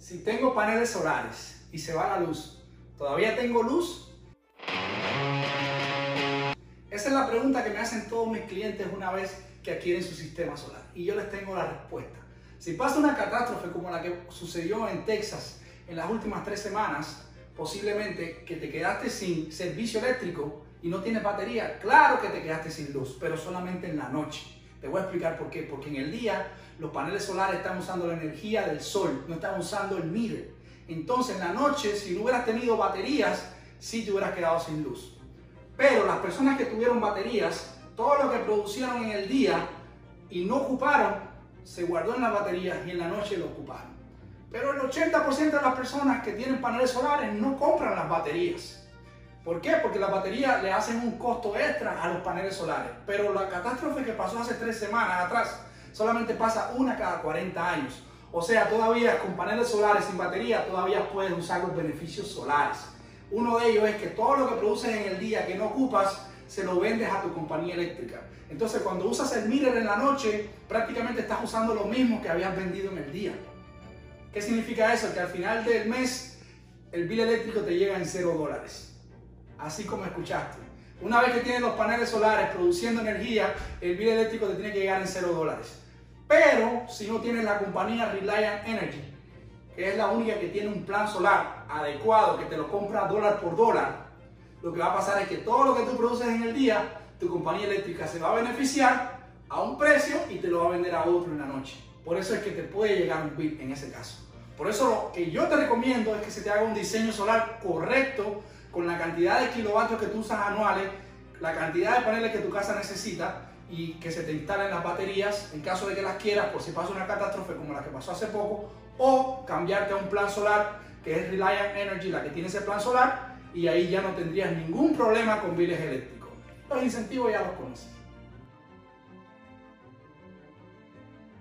Si tengo paneles solares y se va la luz, ¿todavía tengo luz? Esa es la pregunta que me hacen todos mis clientes una vez que adquieren su sistema solar. Y yo les tengo la respuesta. Si pasa una catástrofe como la que sucedió en Texas en las últimas tres semanas, posiblemente que te quedaste sin servicio eléctrico y no tienes batería, claro que te quedaste sin luz, pero solamente en la noche. Te voy a explicar por qué. Porque en el día los paneles solares están usando la energía del sol, no están usando el meter. Entonces en la noche, si no hubieras tenido baterías, sí te hubieras quedado sin luz. Pero las personas que tuvieron baterías, todo lo que producieron en el día y no ocuparon, se guardó en las baterías y en la noche lo ocuparon. Pero el 80% de las personas que tienen paneles solares no compran las baterías. ¿Por qué? Porque las baterías le hacen un costo extra a los paneles solares. Pero la catástrofe que pasó hace tres semanas atrás solamente pasa una cada 40 años. O sea, todavía con paneles solares sin batería, todavía puedes usar los beneficios solares. Uno de ellos es que todo lo que produces en el día que no ocupas, se lo vendes a tu compañía eléctrica. Entonces, cuando usas el meter en la noche, prácticamente estás usando lo mismo que habías vendido en el día. ¿Qué significa eso? Que al final del mes, el bill eléctrico te llega en 0 dólares así como escuchaste. Una vez que tienes los paneles solares produciendo energía, el bill eléctrico te tiene que llegar en 0 dólares. Pero si no tienes la compañía Reliant Energy, que es la única que tiene un plan solar adecuado, que te lo compra dólar por dólar, lo que va a pasar es que todo lo que tú produces en el día, tu compañía eléctrica se va a beneficiar a un precio y te lo va a vender a otro en la noche. Por eso es que te puede llegar un bill en ese caso. Por eso lo que yo te recomiendo es que se te haga un diseño solar correcto con la cantidad de kilovatios que tú usas anuales, la cantidad de paneles que tu casa necesita y que se te instalen las baterías en caso de que las quieras por si pasa una catástrofe como la que pasó hace poco o cambiarte a un plan solar que es Reliant Energy la que tiene ese plan solar y ahí ya no tendrías ningún problema con biles eléctricos. Los incentivos ya los conoces.